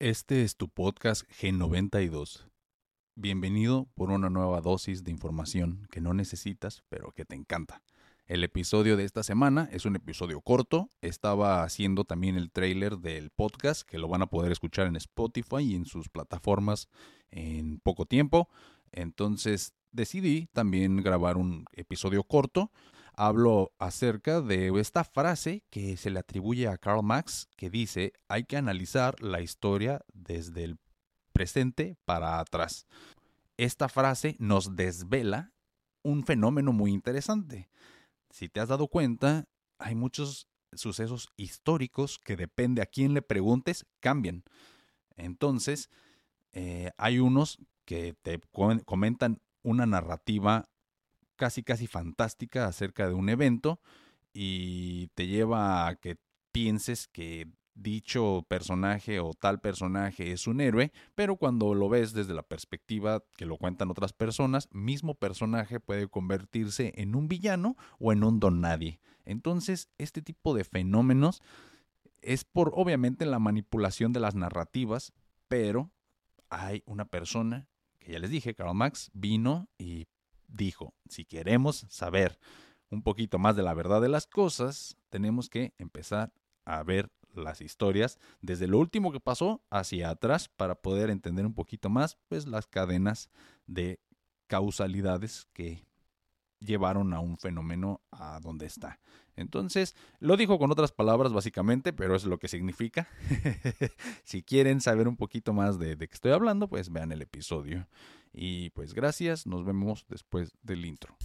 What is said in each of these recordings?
Este es tu podcast G92. Bienvenido por una nueva dosis de información que no necesitas, pero que te encanta. El episodio de esta semana es un episodio corto. Estaba haciendo también el trailer del podcast que lo van a poder escuchar en Spotify y en sus plataformas en poco tiempo. Entonces decidí también grabar un episodio corto hablo acerca de esta frase que se le atribuye a Karl Marx que dice hay que analizar la historia desde el presente para atrás. Esta frase nos desvela un fenómeno muy interesante. Si te has dado cuenta, hay muchos sucesos históricos que depende a quién le preguntes, cambian. Entonces, eh, hay unos que te comentan una narrativa casi casi fantástica acerca de un evento y te lleva a que pienses que dicho personaje o tal personaje es un héroe, pero cuando lo ves desde la perspectiva que lo cuentan otras personas, mismo personaje puede convertirse en un villano o en un don nadie. Entonces, este tipo de fenómenos es por obviamente la manipulación de las narrativas, pero hay una persona que ya les dije, Karl Marx, vino y dijo, si queremos saber un poquito más de la verdad de las cosas, tenemos que empezar a ver las historias desde lo último que pasó hacia atrás para poder entender un poquito más pues las cadenas de causalidades que llevaron a un fenómeno a donde está. Entonces, lo dijo con otras palabras básicamente, pero es lo que significa. si quieren saber un poquito más de, de qué estoy hablando, pues vean el episodio. Y pues gracias, nos vemos después del intro.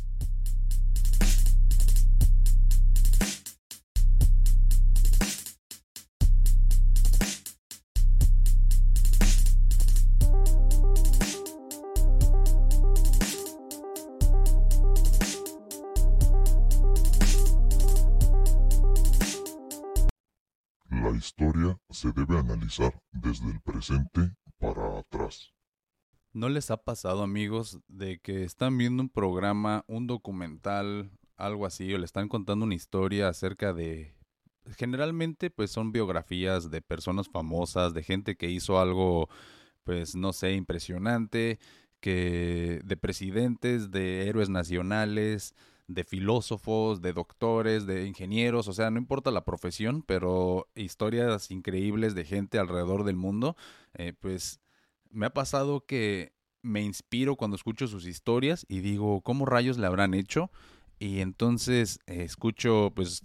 La historia se debe analizar desde el presente para atrás. ¿No les ha pasado, amigos, de que están viendo un programa, un documental, algo así, o le están contando una historia acerca de... Generalmente, pues son biografías de personas famosas, de gente que hizo algo, pues no sé, impresionante, que de presidentes, de héroes nacionales, de filósofos, de doctores, de ingenieros, o sea, no importa la profesión, pero historias increíbles de gente alrededor del mundo, eh, pues me ha pasado que me inspiro cuando escucho sus historias y digo, ¿cómo rayos le habrán hecho? Y entonces eh, escucho, pues,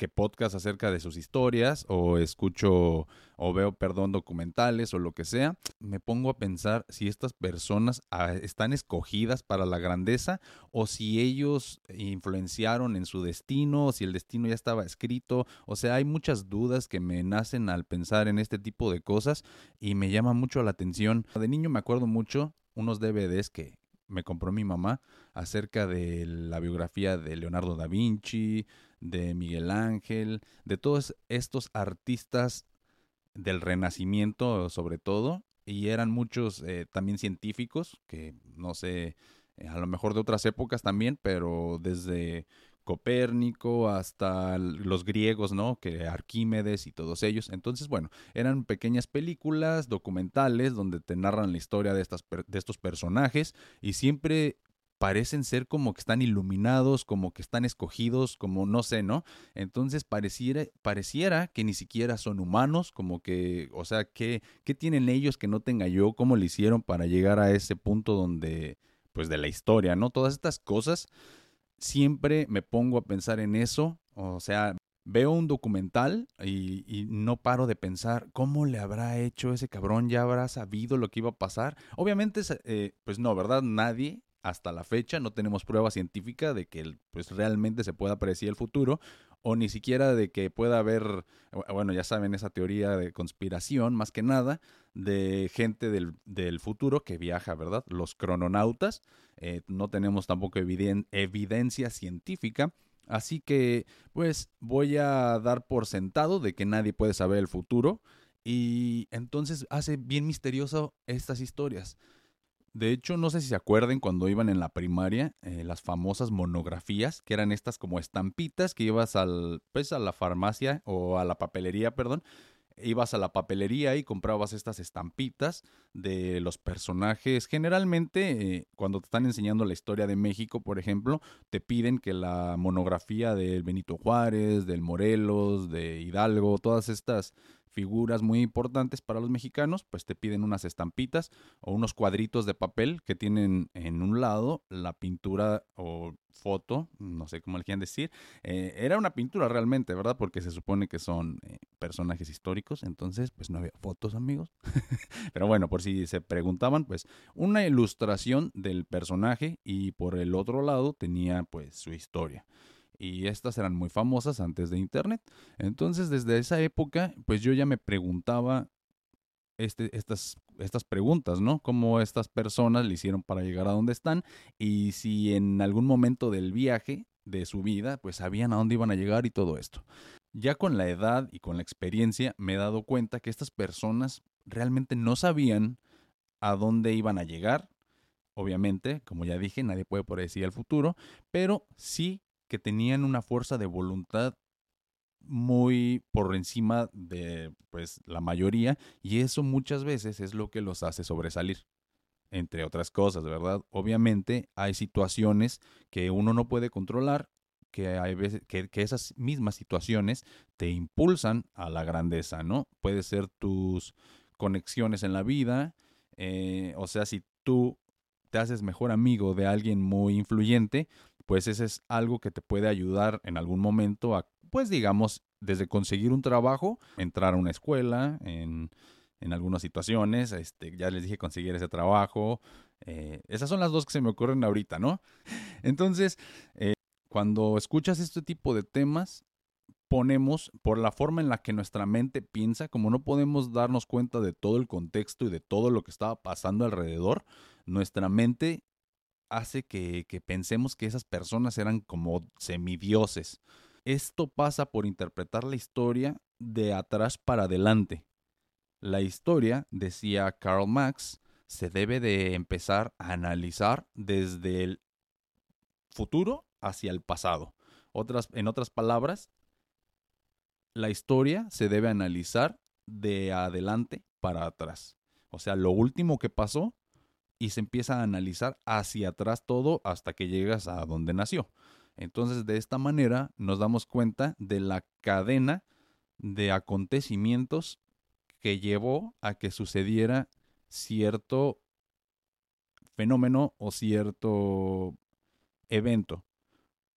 que podcast acerca de sus historias o escucho o veo, perdón, documentales o lo que sea, me pongo a pensar si estas personas ah, están escogidas para la grandeza o si ellos influenciaron en su destino, o si el destino ya estaba escrito. O sea, hay muchas dudas que me nacen al pensar en este tipo de cosas y me llama mucho la atención. De niño me acuerdo mucho unos DVDs que me compró mi mamá acerca de la biografía de Leonardo da Vinci, de Miguel Ángel, de todos estos artistas del Renacimiento sobre todo, y eran muchos eh, también científicos, que no sé, eh, a lo mejor de otras épocas también, pero desde Copérnico hasta los griegos, ¿no? Que Arquímedes y todos ellos. Entonces, bueno, eran pequeñas películas, documentales, donde te narran la historia de, estas, de estos personajes y siempre parecen ser como que están iluminados, como que están escogidos, como no sé, ¿no? Entonces pareciera, pareciera que ni siquiera son humanos, como que, o sea, ¿qué, ¿qué tienen ellos que no tenga yo? ¿Cómo le hicieron para llegar a ese punto donde, pues de la historia, ¿no? Todas estas cosas, siempre me pongo a pensar en eso, o sea, veo un documental y, no paro de pensar cómo le habrá hecho ese cabrón, ya habrá sabido lo que iba a pasar. Obviamente, eh, pues no, ¿verdad? Nadie hasta la fecha no tenemos prueba científica de que pues realmente se pueda predecir el futuro o ni siquiera de que pueda haber, bueno, ya saben, esa teoría de conspiración, más que nada, de gente del, del futuro que viaja, ¿verdad? Los crononautas. Eh, no tenemos tampoco evidencia científica. Así que, pues, voy a dar por sentado de que nadie puede saber el futuro. Y entonces hace bien misterioso estas historias. De hecho, no sé si se acuerden cuando iban en la primaria, eh, las famosas monografías, que eran estas como estampitas que ibas al, pues, a la farmacia o a la papelería, perdón, ibas a la papelería y comprabas estas estampitas de los personajes. Generalmente, eh, cuando te están enseñando la historia de México, por ejemplo, te piden que la monografía del Benito Juárez, del Morelos, de Hidalgo, todas estas figuras muy importantes para los mexicanos, pues te piden unas estampitas o unos cuadritos de papel que tienen en un lado la pintura o foto, no sé cómo le quieran decir. Eh, era una pintura realmente, ¿verdad? Porque se supone que son eh, personajes históricos, entonces pues no había fotos, amigos. Pero bueno, por si se preguntaban, pues una ilustración del personaje y por el otro lado tenía pues su historia y estas eran muy famosas antes de Internet. Entonces, desde esa época, pues yo ya me preguntaba este, estas, estas preguntas, ¿no? Cómo estas personas le hicieron para llegar a donde están y si en algún momento del viaje de su vida, pues sabían a dónde iban a llegar y todo esto. Ya con la edad y con la experiencia me he dado cuenta que estas personas realmente no sabían a dónde iban a llegar. Obviamente, como ya dije, nadie puede predecir el futuro, pero sí que tenían una fuerza de voluntad muy por encima de pues la mayoría y eso muchas veces es lo que los hace sobresalir entre otras cosas, ¿verdad? Obviamente hay situaciones que uno no puede controlar, que hay veces que, esas mismas situaciones te impulsan a la grandeza, ¿no? Puede ser tus conexiones en la vida, eh, o sea, si tú te haces mejor amigo de alguien muy influyente, pues ese es algo que te puede ayudar en algún momento a, pues digamos, desde conseguir un trabajo, entrar a una escuela, en, en algunas situaciones, este, ya les dije conseguir ese trabajo. Eh, esas son las dos que se me ocurren ahorita, ¿no? Entonces, eh, cuando escuchas este tipo de temas, ponemos por la forma en la que nuestra mente piensa, como no podemos darnos cuenta de todo el contexto y de todo lo que estaba pasando alrededor, nuestra mente hace que, pensemos que esas personas eran como semidioses. Esto pasa por interpretar la historia de atrás para adelante. La historia, decía Karl Marx, se debe de empezar a analizar desde el futuro hacia el pasado. Otras, en otras palabras, la historia se debe analizar de adelante para atrás. O sea, lo último que pasó y se empieza a analizar hacia atrás todo hasta que llegas a donde nació. Entonces, de esta manera nos damos cuenta de la cadena de acontecimientos que llevó a que sucediera cierto fenómeno o cierto evento.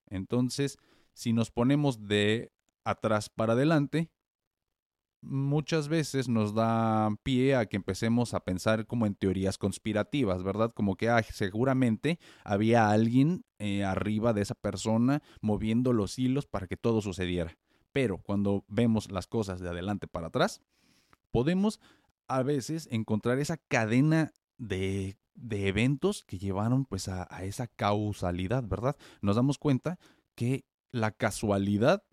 Entonces, si nos ponemos de atrás para adelante, muchas veces nos da pie a que empecemos a pensar como en teorías conspirativas, ¿verdad? Como que seguramente había alguien eh, arriba de esa persona moviendo los hilos para que todo sucediera. Pero cuando vemos las cosas de adelante para atrás, podemos a veces encontrar esa cadena de, de eventos que llevaron pues a, a esa causalidad, ¿verdad? Nos damos cuenta que la casualidad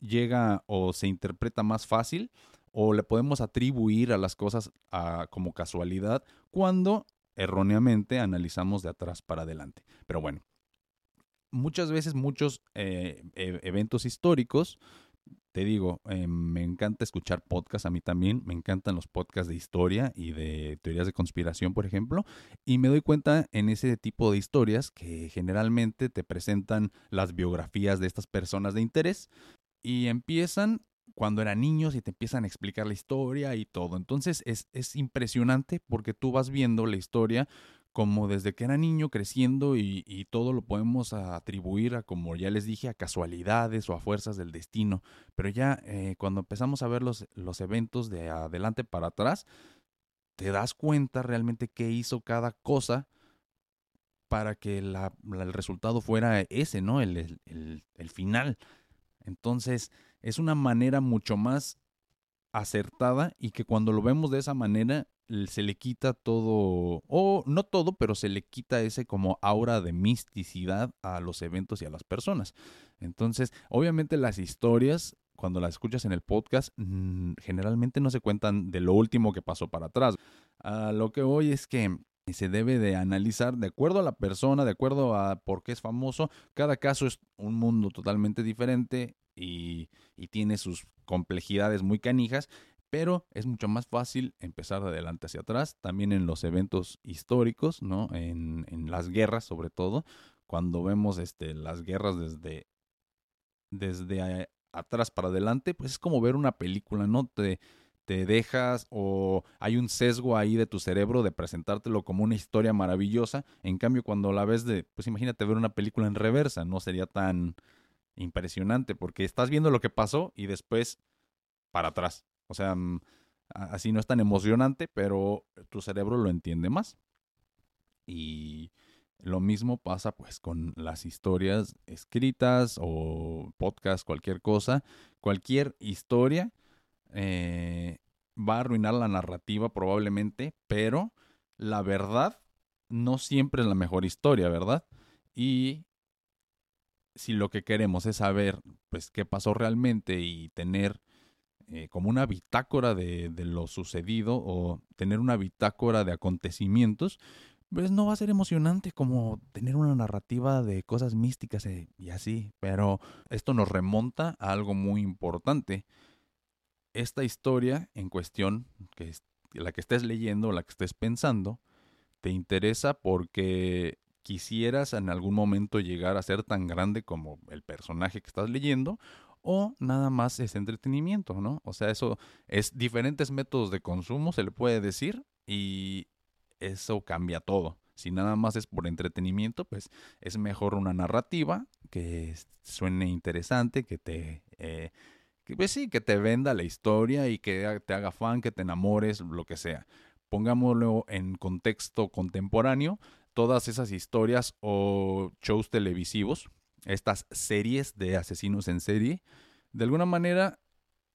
llega o se interpreta más fácil o le podemos atribuir a las cosas como casualidad cuando erróneamente analizamos de atrás para adelante. Pero bueno, muchas veces muchos eh, e, eventos históricos, te digo, eh, me encanta escuchar podcasts, a mí también, me encantan los podcasts de historia y de teorías de conspiración, por ejemplo, y me doy cuenta en ese tipo de historias que generalmente te presentan las biografías de estas personas de interés y empiezan cuando eran niños y te empiezan a explicar la historia y todo. Entonces es, es impresionante porque tú vas viendo la historia como desde que era niño creciendo y, todo lo podemos atribuir a, como ya les dije, a casualidades o a fuerzas del destino. Pero ya eh, cuando empezamos a ver los, los eventos de adelante para atrás, te das cuenta realmente qué hizo cada cosa para que el resultado fuera ese, ¿no? El, el, el final. Entonces, es una manera mucho más acertada y que cuando lo vemos de esa manera se le quita todo, o no todo, pero se le quita ese como aura de misticidad a los eventos y a las personas. Entonces, obviamente las historias, cuando las escuchas en el podcast, generalmente no se cuentan de lo último que pasó para atrás. A lo que hoy es que se debe de analizar de acuerdo a la persona, de acuerdo a por qué es famoso. Cada caso es un mundo totalmente diferente y, tiene sus complejidades muy canijas, pero es mucho más fácil empezar de adelante hacia atrás, también en los eventos históricos, ¿no? En, en las guerras sobre todo, cuando vemos este, las guerras desde, desde atrás para adelante, pues es como ver una película, ¿no? Te, te dejas o hay un sesgo ahí de tu cerebro de presentártelo como una historia maravillosa. En cambio, cuando la ves de, pues imagínate ver una película en reversa, no sería tan impresionante porque estás viendo lo que pasó y después para atrás. O sea, mm, así no es tan emocionante, pero tu cerebro lo entiende más. Y lo mismo pasa pues con las historias escritas o podcast, cualquier cosa. Cualquier historia eh, va a arruinar la narrativa probablemente, pero la verdad no siempre es la mejor historia, ¿verdad? Y si lo que queremos es saber pues qué pasó realmente y tener eh, como una bitácora de, lo sucedido o tener una bitácora de acontecimientos, pues no va a ser emocionante como tener una narrativa de cosas místicas eh, y así, pero esto nos remonta a algo muy importante. Esta historia en cuestión, que es la que estés leyendo la que estés pensando, te interesa porque quisieras en algún momento llegar a ser tan grande como el personaje que estás leyendo o nada más es entretenimiento, ¿no? O sea, eso es diferentes métodos de consumo, se le puede decir, y eso cambia todo. Si nada más es por entretenimiento, pues es mejor una narrativa que suene interesante, que te... Eh, que, pues sí, que te venda la historia y que te haga fan, que te enamores, lo que sea. Pongámoslo en contexto contemporáneo, todas esas historias o shows televisivos, estas series de asesinos en serie, de alguna manera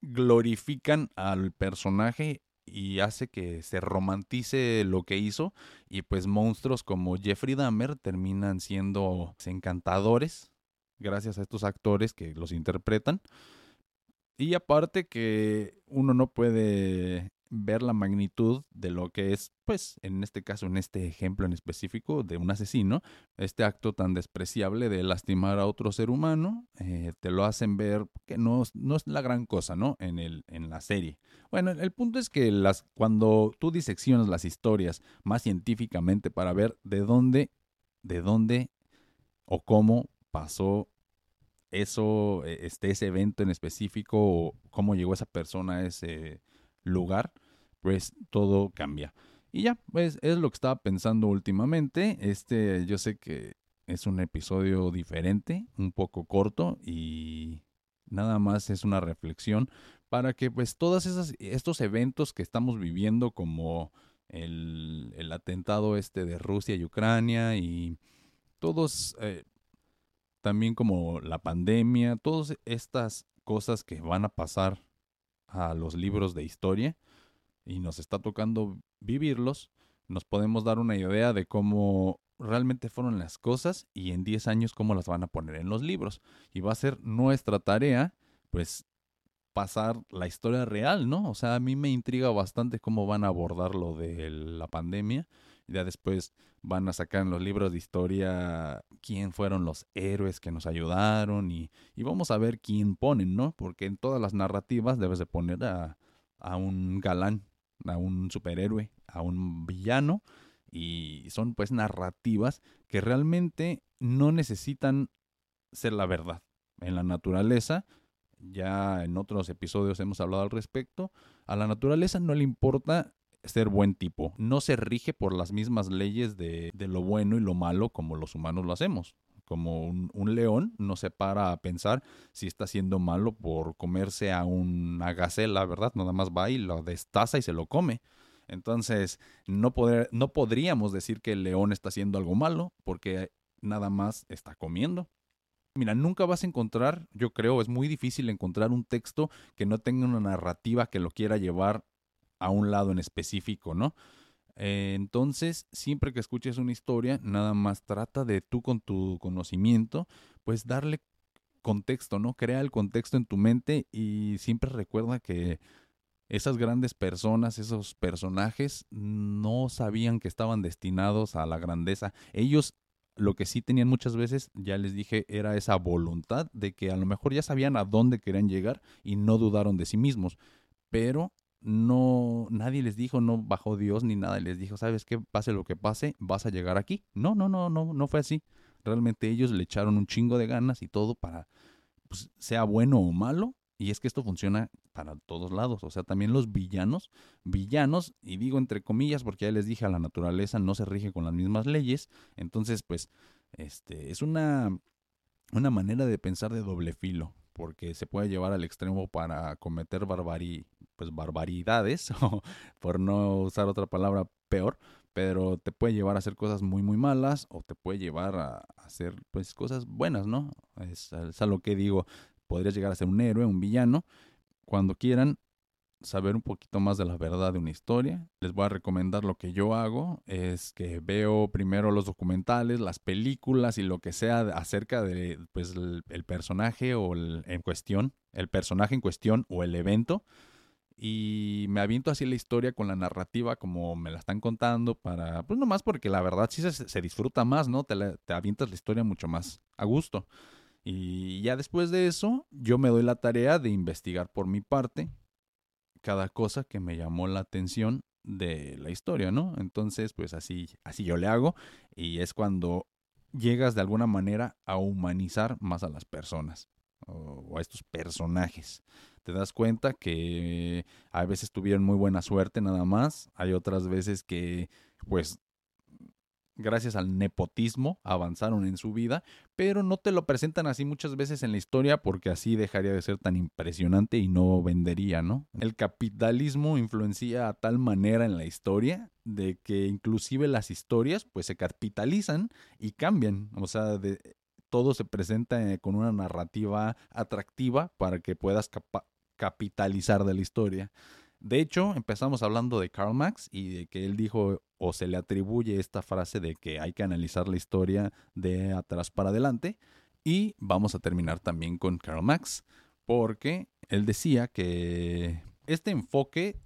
glorifican al personaje y hace que se romantice lo que hizo y pues monstruos como Jeffrey Dahmer terminan siendo encantadores gracias a estos actores que los interpretan. Y aparte que uno no puede ver la magnitud de lo que es, pues, en este caso, en este ejemplo en específico, de un asesino, este acto tan despreciable de lastimar a otro ser humano, eh, te lo hacen ver que no, no, es la gran cosa, ¿no? En, el, en la serie. Bueno, el punto es que las, cuando tú diseccionas las historias más científicamente para ver de dónde, de dónde o cómo pasó eso, e, este, ese evento en específico, o cómo llegó esa persona a ese lugar, pues todo cambia. Y ya, pues es lo que estaba pensando últimamente. Este, yo sé que es un episodio diferente, un poco corto y nada más es una reflexión para que pues todos estos eventos que estamos viviendo como el, el, atentado este de Rusia y Ucrania y todos eh, también como la pandemia, todas estas cosas que van a pasar a los libros de historia y nos está tocando vivirlos, nos podemos dar una idea de cómo realmente fueron las cosas y en 10 años cómo las van a poner en los libros. Y va a ser nuestra tarea, pues, pasar la historia real, ¿no? O sea, a mí me intriga bastante cómo van a abordar lo de la pandemia. Ya después van a sacar en los libros de historia quién fueron los héroes que nos ayudaron y, y vamos a ver quién ponen, ¿no? Porque en todas las narrativas debes de poner a, a un galán, a un superhéroe, a un villano y son pues narrativas que realmente no necesitan ser la verdad. En la naturaleza, ya en otros episodios hemos hablado al respecto, a la naturaleza no le importa ser buen tipo. No se rige por las mismas leyes de, de lo bueno y lo malo como los humanos lo hacemos. Como un, león no se para a pensar si está siendo malo por comerse a una gacela, ¿verdad? Nada más va y lo destaza y se lo come. Entonces, no, poder, no podríamos decir que el león está haciendo algo malo porque nada más está comiendo. Mira, nunca vas a encontrar, yo creo, es muy difícil encontrar un texto que no tenga una narrativa que lo quiera llevar a un lado en específico, ¿no? Eh, entonces, siempre que escuches una historia, nada más trata de tú con tu conocimiento, pues darle contexto, ¿no? Crea el contexto en tu mente y siempre recuerda que esas grandes personas, esos personajes, no sabían que estaban destinados a la grandeza. Ellos lo que sí tenían muchas veces, ya les dije, era esa voluntad de que a lo mejor ya sabían a dónde querían llegar y no dudaron de sí mismos. Pero no, nadie les dijo, no bajó Dios ni nada, les dijo, sabes qué, pase lo que pase, vas a llegar aquí. No, no, no, no, no fue así. Realmente ellos le echaron un chingo de ganas y todo para, pues, sea bueno o malo. Y es que esto funciona para todos lados. O sea, también los villanos, villanos, y digo entre comillas porque ya les dije, a la naturaleza no se rige con las mismas leyes. Entonces, pues, este, es una, una manera de pensar de doble filo porque se puede llevar al extremo para cometer barbari, pues barbaridades, por no usar otra palabra peor, pero te puede llevar a hacer cosas muy muy malas o te puede llevar a hacer pues cosas buenas, ¿no? Es, es a lo que digo, podrías llegar a ser un héroe, un villano, cuando quieran saber un poquito más de la verdad de una historia, les voy a recomendar lo que yo hago, es que veo primero los documentales, las películas y lo que sea acerca de pues el, personaje o en cuestión, el personaje en cuestión o el evento y me aviento así la historia con la narrativa como me la están contando para, pues nomás porque la verdad sí se, disfruta más, ¿no? Te, te avientas la historia mucho más a gusto. Y ya después de eso, yo me doy la tarea de investigar por mi parte cada cosa que me llamó la atención de la historia, ¿no? Entonces, pues así, así yo le hago y es cuando llegas de alguna manera a humanizar más a las personas o a estos personajes. Te das cuenta que a veces tuvieron muy buena suerte nada más, hay otras veces que pues gracias al nepotismo, avanzaron en su vida, pero no te lo presentan así muchas veces en la historia porque así dejaría de ser tan impresionante y no vendería, ¿no? El capitalismo influencia a tal manera en la historia de que inclusive las historias pues se capitalizan y cambian, o sea, de, todo se presenta eh, con una narrativa atractiva para que puedas capitalizar de la historia. De hecho, empezamos hablando de Karl Marx y de que él dijo o se le atribuye esta frase de que hay que analizar la historia de atrás para adelante. Y vamos a terminar también con Karl Marx, porque él decía que este enfoque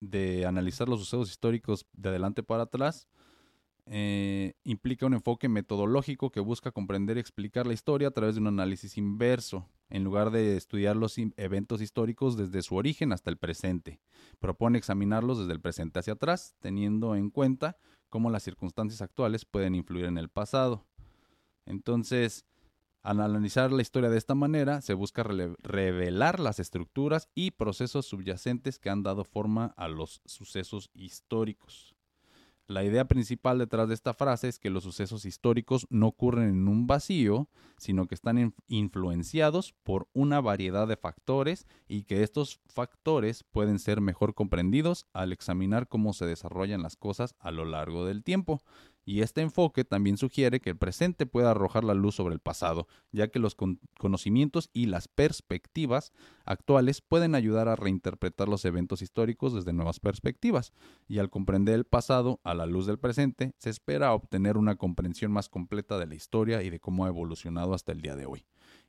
de analizar los sucesos históricos de adelante para atrás eh, implica un enfoque metodológico que busca comprender y explicar la historia a través de un análisis inverso, en lugar de estudiar los eventos históricos desde su origen hasta el presente. Propone examinarlos desde el presente hacia atrás, teniendo en cuenta cómo las circunstancias actuales pueden influir en el pasado. Entonces, al analizar la historia de esta manera, se busca revelar las estructuras y procesos subyacentes que han dado forma a los sucesos históricos. La idea principal detrás de esta frase es que los sucesos históricos no ocurren en un vacío, sino que están influenciados por una variedad de factores y que estos factores pueden ser mejor comprendidos al examinar cómo se desarrollan las cosas a lo largo del tiempo y este enfoque también sugiere que el presente puede arrojar la luz sobre el pasado, ya que los conocimientos y las perspectivas actuales pueden ayudar a reinterpretar los eventos históricos desde nuevas perspectivas, y al comprender el pasado a la luz del presente, se espera obtener una comprensión más completa de la historia y de cómo ha evolucionado hasta el día de hoy.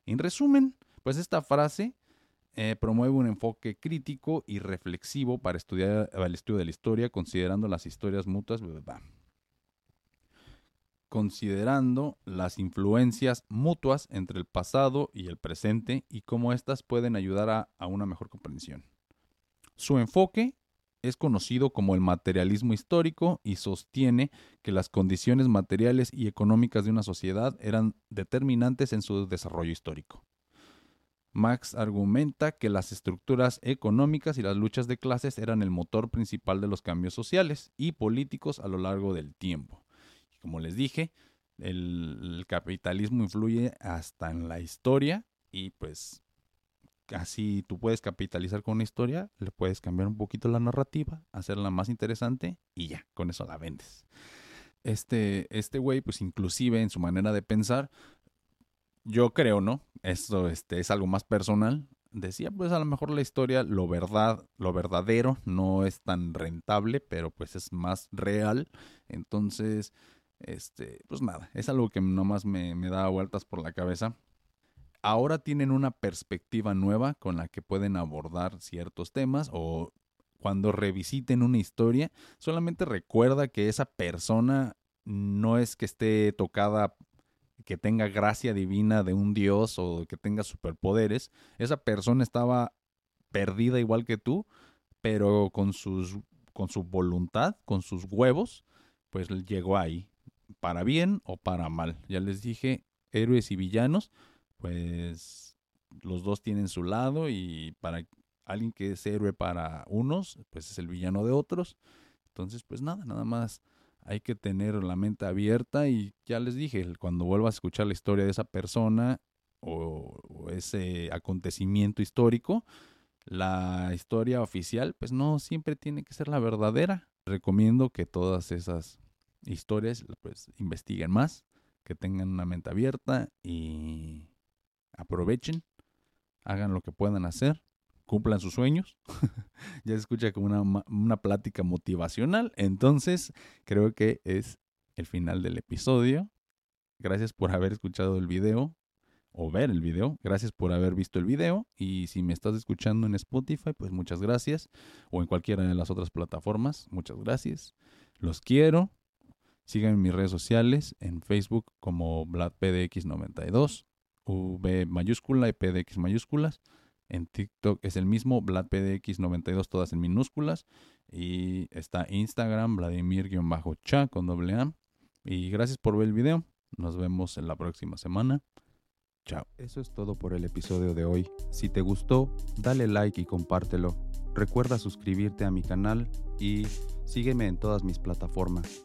En resumen, pues esta frase eh, promueve un enfoque crítico y reflexivo para estudiar el estudio de la historia, considerando las historias mutuas considerando las influencias mutuas entre el pasado y el presente y cómo éstas pueden ayudar a, una mejor comprensión. Su enfoque es conocido como el materialismo histórico y sostiene que las condiciones materiales y económicas de una sociedad eran determinantes en su desarrollo histórico. Marx argumenta que las estructuras económicas y las luchas de clases eran el motor principal de los cambios sociales y políticos a lo largo del tiempo como les dije, el, capitalismo influye hasta en la historia y pues así tú puedes capitalizar con una historia, le puedes cambiar un poquito la narrativa, hacerla más interesante y ya, con eso la vendes. Este, este güey, pues inclusive en su manera de pensar, yo creo, ¿no? Esto este, es algo más personal. Decía, pues a lo mejor la historia, lo verdad, lo verdadero no es tan rentable, pero pues es más real. Entonces, este, pues nada, es algo que nomás me, me da vueltas por la cabeza. Ahora tienen una perspectiva nueva con la que pueden abordar ciertos temas o cuando revisiten una historia, solamente recuerda que esa persona no es que esté tocada, que tenga gracia divina de un dios o que tenga superpoderes. Esa persona estaba perdida igual que tú, pero con sus con su voluntad, con sus huevos, pues llegó ahí, para bien o para mal. Ya les dije, héroes y villanos, pues los dos tienen su lado y para alguien que es héroe para unos, pues es el villano de otros. Entonces, pues nada, nada más hay que tener la mente abierta y ya les dije, cuando vuelvas a escuchar la historia de esa persona o, o ese acontecimiento histórico, la historia oficial, pues no siempre tiene que ser la verdadera. Recomiendo que todas esas historias, pues investiguen más, que tengan una mente abierta y aprovechen, hagan lo que puedan hacer, cumplan sus sueños. ya se escucha como una, una plática motivacional. Entonces, creo que es el final del episodio. Gracias por haber escuchado el video o ver el video. Gracias por haber visto el video y si me estás escuchando en Spotify, pues muchas gracias. O en cualquiera de las otras plataformas, muchas gracias. Los quiero. Síganme en mis redes sociales, en Facebook como VladPDX92, V mayúscula y PDX mayúsculas. En TikTok es el mismo, VladPDX92, todas en minúsculas. Y está Instagram, Vladimir-cha con doble A. Y gracias por ver el video. Nos vemos en la próxima semana. Chao. Eso es todo por el episodio de hoy. Si te gustó, dale like y compártelo. Recuerda suscribirte a mi canal y sígueme en todas mis plataformas.